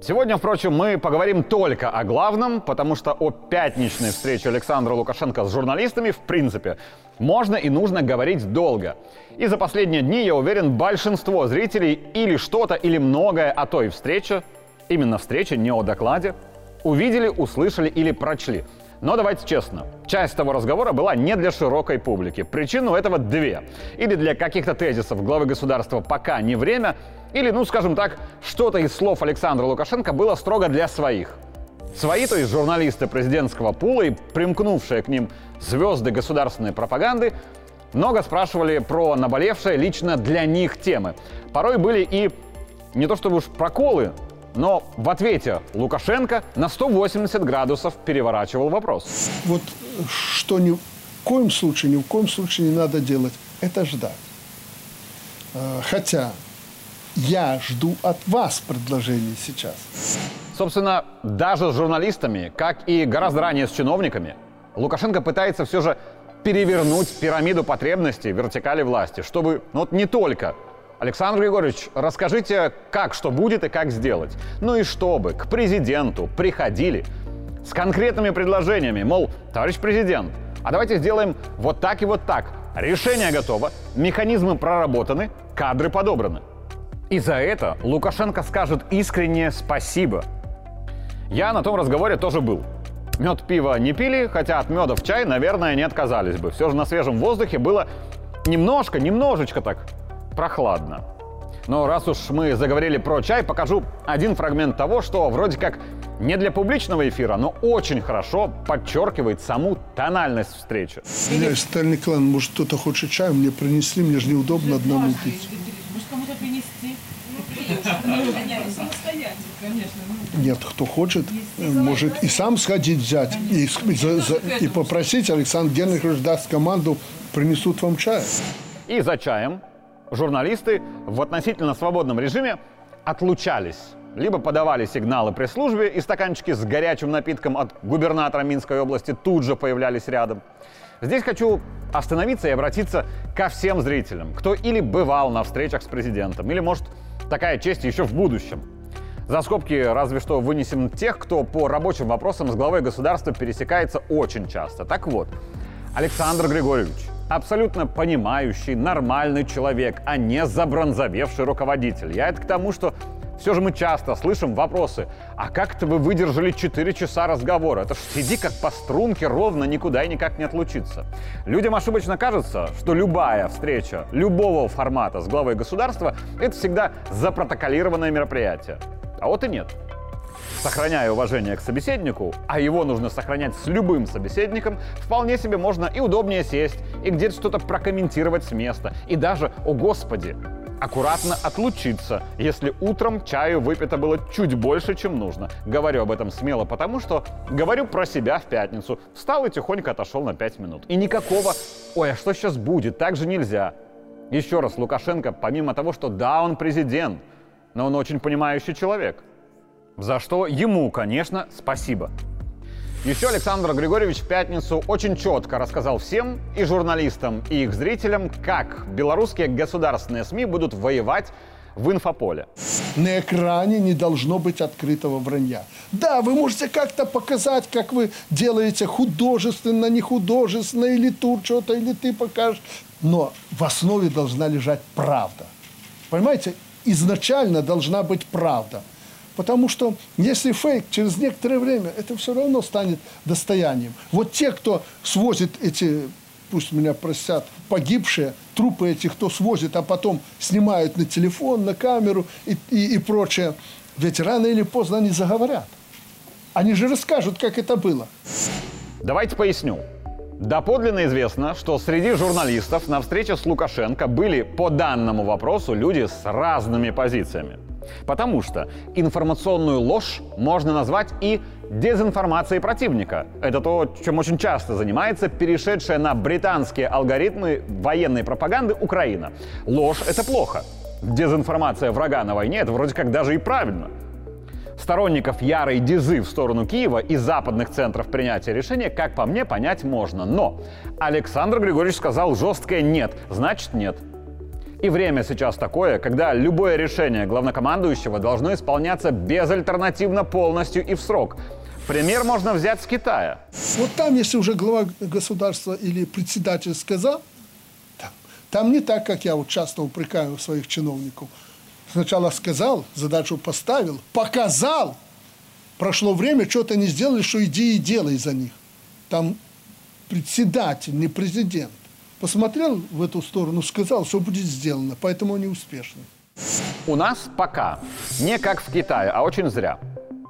Сегодня, впрочем, мы поговорим только о главном, потому что о пятничной встрече Александра Лукашенко с журналистами, в принципе, можно и нужно говорить долго. И за последние дни, я уверен, большинство зрителей или что-то, или многое о той встрече, именно встрече, не о докладе, увидели, услышали или прочли. Но давайте честно, часть того разговора была не для широкой публики. Причин у этого две. Или для каких-то тезисов главы государства пока не время, или, ну, скажем так, что-то из слов Александра Лукашенко было строго для своих. Свои, то есть журналисты президентского пула и примкнувшие к ним звезды государственной пропаганды, много спрашивали про наболевшие лично для них темы. Порой были и не то чтобы уж проколы, но в ответе Лукашенко на 180 градусов переворачивал вопрос. Вот что ни в коем случае, ни в коем случае не надо делать, это ждать. Э, хотя я жду от вас предложений сейчас. Собственно, даже с журналистами, как и гораздо ранее с чиновниками, Лукашенко пытается все же перевернуть пирамиду потребностей вертикали власти, чтобы ну, вот не только Александр Григорьевич, расскажите, как что будет и как сделать. Ну и чтобы к президенту приходили с конкретными предложениями, мол, товарищ президент, а давайте сделаем вот так и вот так. Решение готово, механизмы проработаны, кадры подобраны. И за это Лукашенко скажет искреннее спасибо. Я на том разговоре тоже был. Мед, пиво не пили, хотя от меда в чай, наверное, не отказались бы. Все же на свежем воздухе было немножко, немножечко так прохладно. Но раз уж мы заговорили про чай, покажу один фрагмент того, что вроде как не для публичного эфира, но очень хорошо подчеркивает саму тональность встречи. Меня стальный клан, может кто-то хочет чай, мне принесли, мне же неудобно одному пить. Нет, кто хочет, может и сам сходить взять, и, за- за- и попросить, Александр Генрихович даст команду, принесут вам чай. И за чаем журналисты в относительно свободном режиме отлучались. Либо подавали сигналы пресс-службе, и стаканчики с горячим напитком от губернатора Минской области тут же появлялись рядом. Здесь хочу остановиться и обратиться ко всем зрителям, кто или бывал на встречах с президентом, или, может, такая честь еще в будущем. За скобки разве что вынесем тех, кто по рабочим вопросам с главой государства пересекается очень часто. Так вот, Александр Григорьевич, абсолютно понимающий, нормальный человек, а не забронзовевший руководитель. Я это к тому, что все же мы часто слышим вопросы, а как это вы выдержали 4 часа разговора? Это ж сиди как по струнке ровно, никуда и никак не отлучиться. Людям ошибочно кажется, что любая встреча любого формата с главой государства – это всегда запротоколированное мероприятие. А вот и нет. Сохраняя уважение к собеседнику, а его нужно сохранять с любым собеседником, вполне себе можно и удобнее сесть, и где-то что-то прокомментировать с места, и даже, о господи, аккуратно отлучиться, если утром чаю выпито было чуть больше, чем нужно. Говорю об этом смело, потому что говорю про себя в пятницу. Встал и тихонько отошел на 5 минут. И никакого «Ой, а что сейчас будет? Так же нельзя». Еще раз, Лукашенко, помимо того, что да, он президент, но он очень понимающий человек. За что ему, конечно, спасибо. Еще Александр Григорьевич в пятницу очень четко рассказал всем, и журналистам, и их зрителям, как белорусские государственные СМИ будут воевать в инфополе. На экране не должно быть открытого вранья. Да, вы можете как-то показать, как вы делаете художественно, не художественно, или тур что-то, или ты покажешь. Но в основе должна лежать правда. Понимаете, изначально должна быть правда. Потому что если фейк, через некоторое время это все равно станет достоянием. Вот те, кто свозит эти, пусть меня простят, погибшие, трупы этих, кто свозит, а потом снимают на телефон, на камеру и, и, и прочее, ведь рано или поздно они заговорят. Они же расскажут, как это было. Давайте поясню. Доподлинно известно, что среди журналистов на встрече с Лукашенко были по данному вопросу люди с разными позициями. Потому что информационную ложь можно назвать и дезинформацией противника. Это то, чем очень часто занимается перешедшая на британские алгоритмы военной пропаганды Украина. Ложь — это плохо. Дезинформация врага на войне — это вроде как даже и правильно. Сторонников ярой дезы в сторону Киева и западных центров принятия решения, как по мне, понять можно. Но Александр Григорьевич сказал жесткое «нет», значит «нет». И время сейчас такое, когда любое решение главнокомандующего должно исполняться безальтернативно полностью и в срок. Пример можно взять с Китая. Вот там, если уже глава государства или председатель сказал, там, там не так, как я вот часто упрекаю своих чиновников. Сначала сказал, задачу поставил, показал, прошло время, что-то не сделали, что иди и делай за них. Там председатель, не президент посмотрел в эту сторону, сказал, что будет сделано, поэтому они успешны. У нас пока не как в Китае, а очень зря.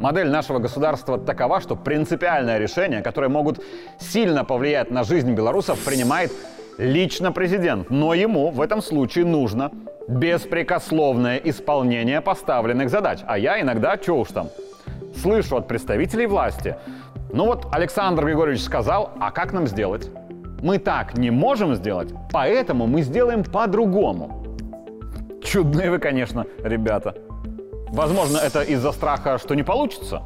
Модель нашего государства такова, что принципиальное решение, которое могут сильно повлиять на жизнь белорусов, принимает лично президент. Но ему в этом случае нужно беспрекословное исполнение поставленных задач. А я иногда, что уж там, слышу от представителей власти. Ну вот Александр Григорьевич сказал, а как нам сделать? Мы так не можем сделать, поэтому мы сделаем по-другому. Чудные вы, конечно, ребята. Возможно, это из-за страха, что не получится.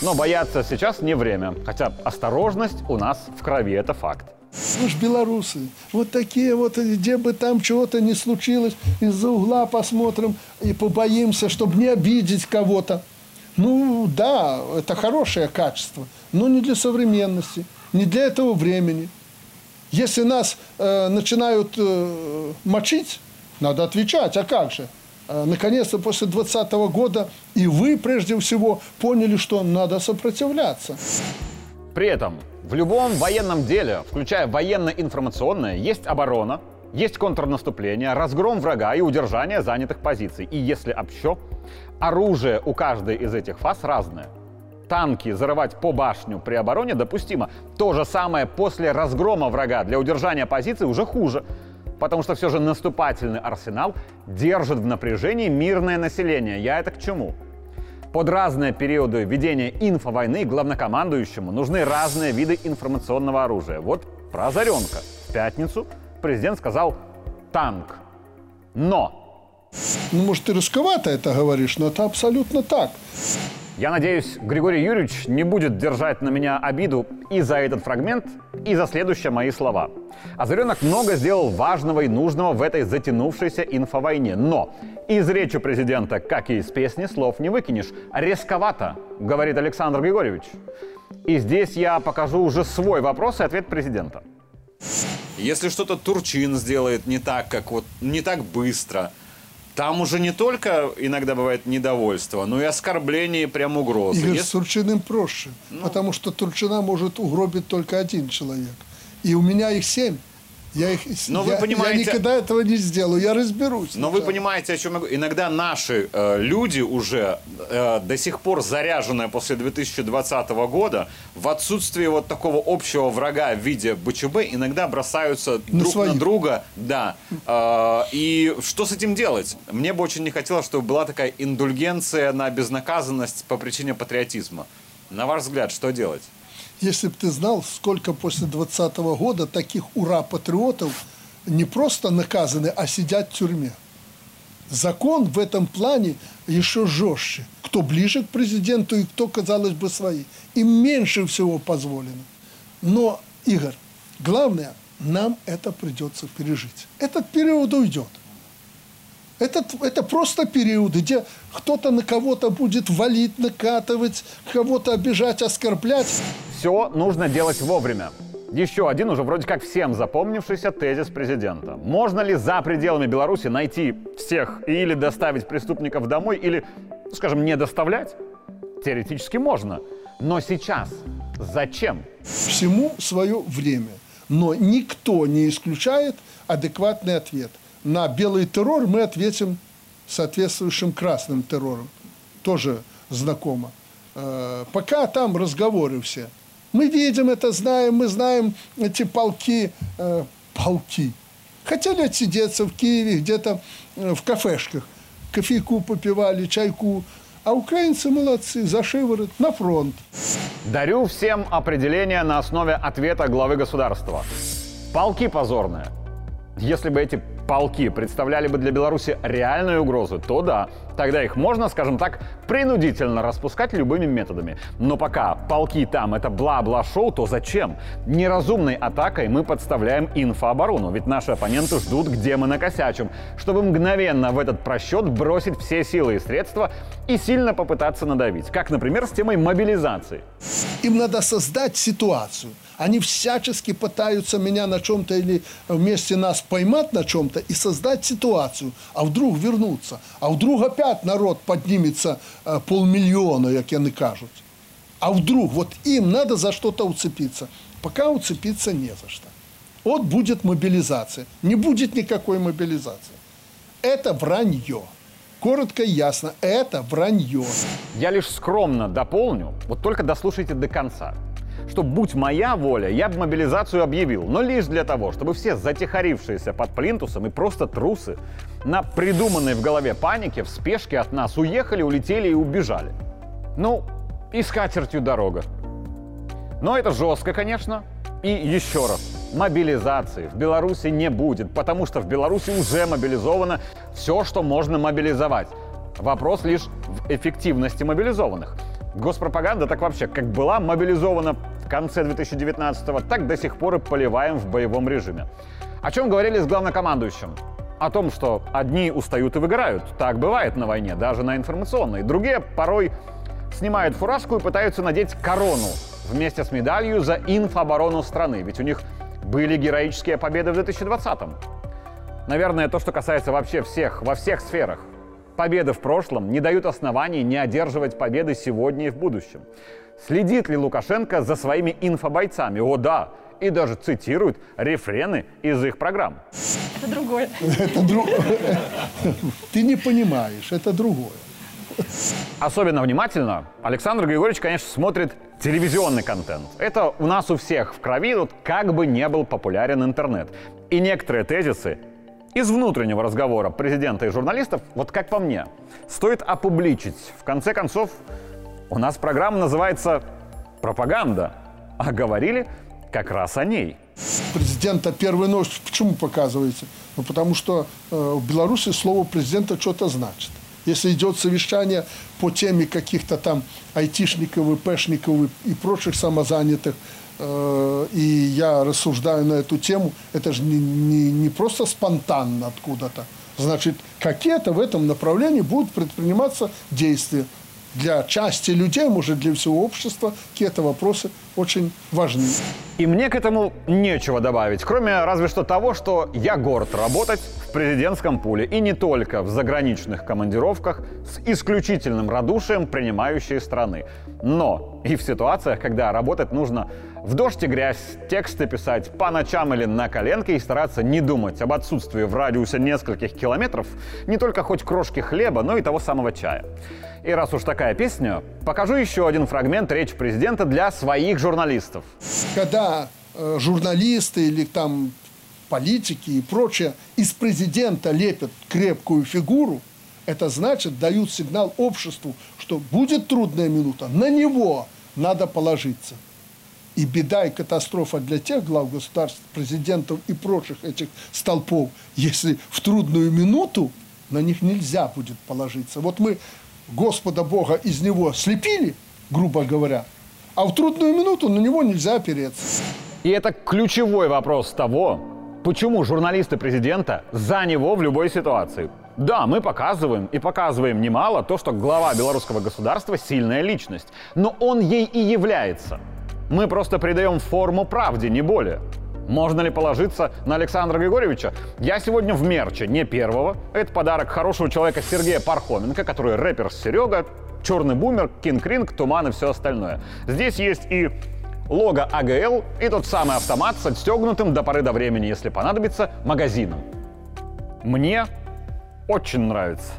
Но бояться сейчас не время. Хотя осторожность у нас в крови, это факт. Ж белорусы. Вот такие вот, где бы там чего-то не случилось, из-за угла посмотрим и побоимся, чтобы не обидеть кого-то. Ну, да, это хорошее качество, но не для современности, не для этого времени. Если нас э, начинают э, мочить, надо отвечать, а как же? Э, наконец-то после 2020 года и вы, прежде всего, поняли, что надо сопротивляться. При этом в любом военном деле, включая военно-информационное, есть оборона, есть контрнаступление, разгром врага и удержание занятых позиций. И если общо, оружие у каждой из этих фаз разное – танки зарывать по башню при обороне допустимо. То же самое после разгрома врага для удержания позиции уже хуже. Потому что все же наступательный арсенал держит в напряжении мирное население. Я это к чему? Под разные периоды ведения инфовойны главнокомандующему нужны разные виды информационного оружия. Вот про Озаренка. В пятницу президент сказал «танк». Но ну, может, ты рисковато это говоришь, но это абсолютно так. Я надеюсь, Григорий Юрьевич не будет держать на меня обиду и за этот фрагмент, и за следующие мои слова. Озаренок много сделал важного и нужного в этой затянувшейся инфовойне. Но из речи президента, как и из песни, слов не выкинешь. Резковато, говорит Александр Григорьевич. И здесь я покажу уже свой вопрос и ответ президента. Если что-то Турчин сделает не так, как вот не так быстро – там уже не только иногда бывает недовольство, но и оскорбление, и прям угрозы. Игорь, Если... с Турчиным проще, ну... потому что Турчина может угробить только один человек. И у меня их семь. Я, их, но я, вы понимаете, я никогда этого не сделаю, я разберусь. Но вы понимаете, о чем я говорю. Иногда наши э, люди уже э, до сих пор заряженные после 2020 года, в отсутствии вот такого общего врага в виде БЧБ, иногда бросаются на друг своих. на друга. Да. Э, и что с этим делать? Мне бы очень не хотелось, чтобы была такая индульгенция на безнаказанность по причине патриотизма. На ваш взгляд, что делать? Если бы ты знал, сколько после 2020 года таких ура-патриотов не просто наказаны, а сидят в тюрьме. Закон в этом плане еще жестче. Кто ближе к президенту и кто, казалось бы, свои. Им меньше всего позволено. Но, Игорь, главное, нам это придется пережить. Этот период уйдет. Это, это просто периоды, где кто-то на кого-то будет валить, накатывать, кого-то обижать, оскорблять. Все нужно делать вовремя. Еще один уже вроде как всем запомнившийся тезис президента. Можно ли за пределами Беларуси найти всех или доставить преступников домой, или, скажем, не доставлять? Теоретически можно. Но сейчас зачем? Всему свое время. Но никто не исключает адекватный ответ на белый террор мы ответим соответствующим красным террором. Тоже знакомо. Э, пока там разговоры все. Мы видим это, знаем, мы знаем эти полки, э, полки. Хотели отсидеться в Киеве, где-то э, в кафешках. кофейку попивали, чайку. А украинцы молодцы, за шиворот, на фронт. Дарю всем определение на основе ответа главы государства. Полки позорные. Если бы эти полки представляли бы для Беларуси реальную угрозу, то да, тогда их можно, скажем так, принудительно распускать любыми методами. Но пока полки там это бла-бла-шоу, то зачем? Неразумной атакой мы подставляем инфооборону, ведь наши оппоненты ждут, где мы накосячим, чтобы мгновенно в этот просчет бросить все силы и средства и сильно попытаться надавить, как, например, с темой мобилизации. Им надо создать ситуацию. Они всячески пытаются меня на чем-то или вместе нас поймать на чем-то и создать ситуацию. А вдруг вернуться? А вдруг опять народ поднимется э, полмиллиона, как они кажут? А вдруг? Вот им надо за что-то уцепиться. Пока уцепиться не за что. Вот будет мобилизация. Не будет никакой мобилизации. Это вранье. Коротко и ясно, это вранье. Я лишь скромно дополню, вот только дослушайте до конца что, будь моя воля, я бы мобилизацию объявил, но лишь для того, чтобы все затихарившиеся под плинтусом и просто трусы на придуманной в голове панике в спешке от нас уехали, улетели и убежали. Ну, и с катертью дорога. Но это жестко, конечно. И еще раз, мобилизации в Беларуси не будет, потому что в Беларуси уже мобилизовано все, что можно мобилизовать. Вопрос лишь в эффективности мобилизованных. Госпропаганда так вообще как была мобилизована конце 2019-го, так до сих пор и поливаем в боевом режиме. О чем говорили с главнокомандующим? О том, что одни устают и выгорают. Так бывает на войне, даже на информационной. Другие порой снимают фуражку и пытаются надеть корону вместе с медалью за инфоборону страны. Ведь у них были героические победы в 2020-м. Наверное, то, что касается вообще всех, во всех сферах. Победы в прошлом не дают оснований не одерживать победы сегодня и в будущем. Следит ли Лукашенко за своими инфобойцами? О да, и даже цитирует рефрены из их программ. Это другое. Это друг... Ты не понимаешь, это другое. Особенно внимательно Александр Григорьевич, конечно, смотрит телевизионный контент. Это у нас у всех в крови, вот как бы не был популярен интернет. И некоторые тезисы из внутреннего разговора президента и журналистов, вот как по мне, стоит опубличить. В конце концов, у нас программа называется «Пропаганда», а говорили как раз о ней. Президента первой ночь почему показываете? Ну, потому что э, в Беларуси слово президента что-то значит. Если идет совещание по теме каких-то там айтишников, ИПшников и прочих самозанятых, и я рассуждаю на эту тему, это же не, не, не просто спонтанно откуда-то. Значит, какие-то в этом направлении будут предприниматься действия. Для части людей, может, для всего общества, какие-то вопросы очень важны. И мне к этому нечего добавить, кроме разве что того, что я горд работать в президентском пуле и не только в заграничных командировках с исключительным радушием принимающей страны, но и в ситуациях, когда работать нужно в дождь и грязь, тексты писать по ночам или на коленке и стараться не думать об отсутствии в радиусе нескольких километров не только хоть крошки хлеба, но и того самого чая. И раз уж такая песня, покажу еще один фрагмент речи президента для своих журналистов. Когда э, журналисты или там политики и прочее из президента лепят крепкую фигуру, это значит, дают сигнал обществу, что будет трудная минута, на него надо положиться. И беда и катастрофа для тех глав государств, президентов и прочих этих столпов, если в трудную минуту на них нельзя будет положиться. Вот мы Господа Бога из него слепили, грубо говоря, а в трудную минуту на него нельзя опереться. И это ключевой вопрос того, почему журналисты президента за него в любой ситуации. Да, мы показываем, и показываем немало, то, что глава белорусского государства – сильная личность. Но он ей и является – мы просто придаем форму правде, не более. Можно ли положиться на Александра Григорьевича? Я сегодня в мерче, не первого. Это подарок хорошего человека Сергея Пархоменко, который рэпер Серега, черный бумер, Кинг Ринг, Туман и все остальное. Здесь есть и лого АГЛ и тот самый автомат с отстегнутым до поры до времени, если понадобится, магазином. Мне очень нравится.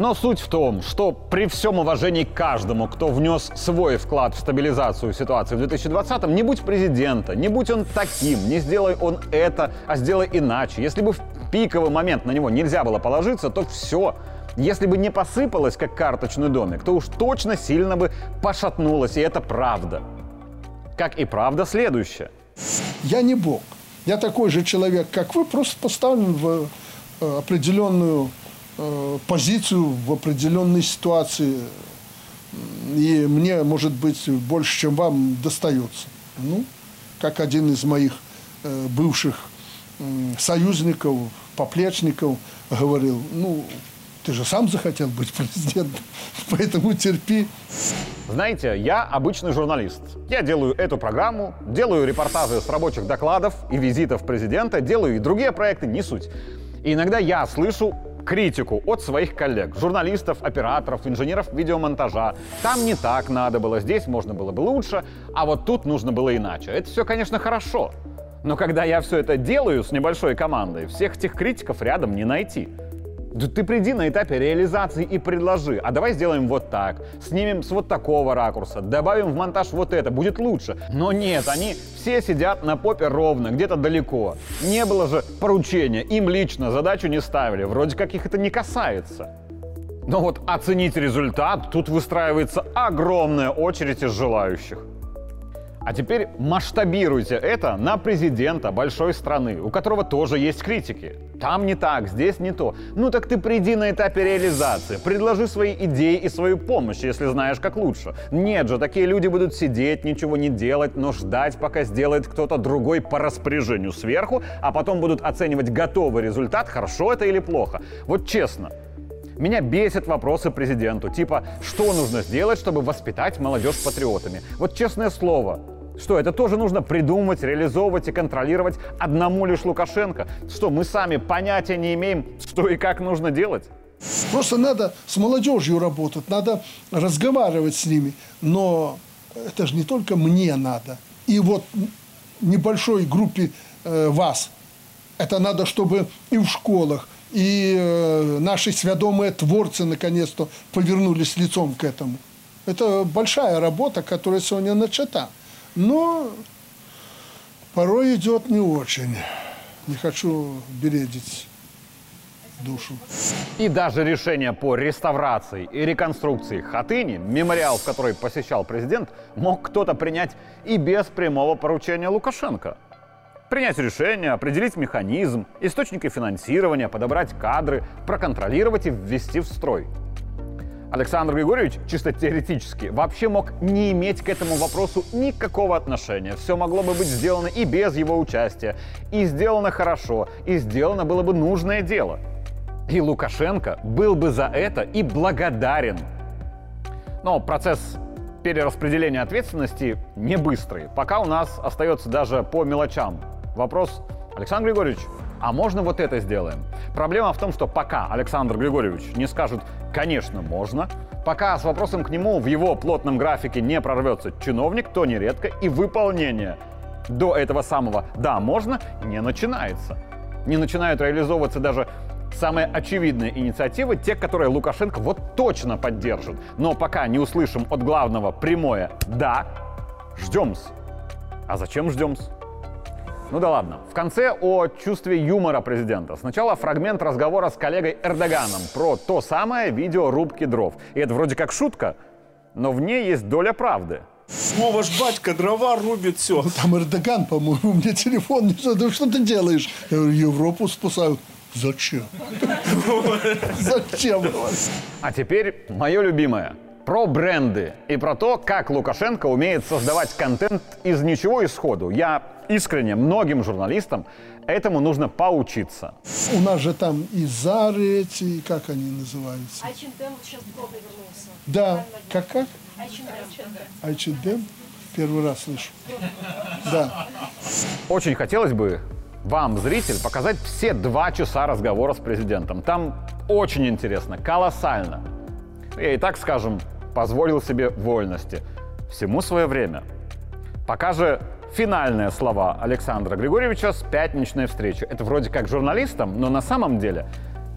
Но суть в том, что при всем уважении к каждому, кто внес свой вклад в стабилизацию ситуации в 2020-м, не будь президента, не будь он таким, не сделай он это, а сделай иначе. Если бы пиковый момент, на него нельзя было положиться, то все. Если бы не посыпалось, как карточный домик, то уж точно сильно бы пошатнулось, и это правда. Как и правда следующее. Я не Бог. Я такой же человек, как вы, просто поставлен в э, определенную позицию, в определенной ситуации. И мне, может быть, больше, чем вам достается. Ну, как один из моих э, бывших союзников, поплечников говорил, ну, ты же сам захотел быть президентом, поэтому терпи. Знаете, я обычный журналист. Я делаю эту программу, делаю репортажи с рабочих докладов и визитов президента, делаю и другие проекты, не суть. И иногда я слышу критику от своих коллег, журналистов, операторов, инженеров видеомонтажа. Там не так надо было, здесь можно было бы лучше, а вот тут нужно было иначе. Это все, конечно, хорошо. Но когда я все это делаю с небольшой командой, всех этих критиков рядом не найти. Да ты приди на этапе реализации и предложи, а давай сделаем вот так, снимем с вот такого ракурса, добавим в монтаж вот это, будет лучше. Но нет, они все сидят на попе ровно, где-то далеко. Не было же поручения, им лично задачу не ставили, вроде как их это не касается. Но вот оценить результат, тут выстраивается огромная очередь из желающих. А теперь масштабируйте это на президента большой страны, у которого тоже есть критики. Там не так, здесь не то. Ну так ты приди на этапе реализации, предложи свои идеи и свою помощь, если знаешь, как лучше. Нет же, такие люди будут сидеть, ничего не делать, но ждать, пока сделает кто-то другой по распоряжению сверху, а потом будут оценивать готовый результат, хорошо это или плохо. Вот честно, меня бесят вопросы президенту, типа, что нужно сделать, чтобы воспитать молодежь патриотами. Вот честное слово, что это тоже нужно придумывать, реализовывать и контролировать одному лишь Лукашенко? Что мы сами понятия не имеем, что и как нужно делать? Просто надо с молодежью работать, надо разговаривать с ними. Но это же не только мне надо. И вот небольшой группе э, вас. Это надо, чтобы и в школах, и э, наши сведомые творцы наконец-то повернулись лицом к этому. Это большая работа, которая сегодня начата. Но порой идет не очень. Не хочу бередить душу. И даже решение по реставрации и реконструкции Хатыни, мемориал, в который посещал президент, мог кто-то принять и без прямого поручения Лукашенко – Принять решение, определить механизм, источники финансирования, подобрать кадры, проконтролировать и ввести в строй. Александр Григорьевич, чисто теоретически, вообще мог не иметь к этому вопросу никакого отношения. Все могло бы быть сделано и без его участия. И сделано хорошо, и сделано было бы нужное дело. И Лукашенко был бы за это и благодарен. Но процесс перераспределения ответственности не быстрый. Пока у нас остается даже по мелочам Вопрос, Александр Григорьевич, а можно вот это сделаем? Проблема в том, что пока Александр Григорьевич не скажет «конечно, можно», пока с вопросом к нему в его плотном графике не прорвется чиновник, то нередко и выполнение до этого самого «да, можно» не начинается. Не начинают реализовываться даже самые очевидные инициативы, те, которые Лукашенко вот точно поддержит. Но пока не услышим от главного прямое «да», ждем-с. А зачем ждем-с? Ну да ладно. В конце о чувстве юмора президента. Сначала фрагмент разговора с коллегой Эрдоганом про то самое видео рубки дров. И это вроде как шутка, но в ней есть доля правды. О, ваш батька дрова рубит, все. Ну, там Эрдоган, по-моему, мне телефон не что, что ты делаешь? Я говорю, Европу спасают. Зачем? Зачем? А теперь мое любимое про бренды и про то, как Лукашенко умеет создавать контент из ничего и сходу. Я искренне многим журналистам этому нужно поучиться. У нас же там и Зары эти, как они называются? H&M сейчас в вернулся. Да, как как? H&M. H&M? Первый раз слышу. Да. Очень хотелось бы вам, зритель, показать все два часа разговора с президентом. Там очень интересно, колоссально. Я и так, скажем, позволил себе вольности. Всему свое время. Пока же финальные слова Александра Григорьевича с пятничной встречи. Это вроде как журналистам, но на самом деле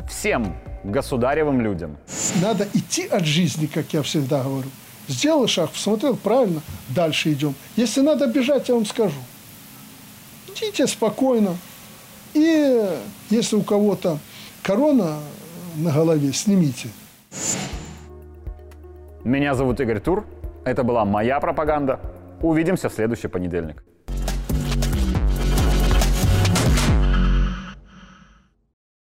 всем государевым людям. Надо идти от жизни, как я всегда говорю. Сделал шаг, посмотрел, правильно, дальше идем. Если надо бежать, я вам скажу. Идите спокойно, И если у кого-то корона на голове, снимите. Меня зовут Игорь Тур. Это была моя пропаганда. Увидимся в следующий понедельник.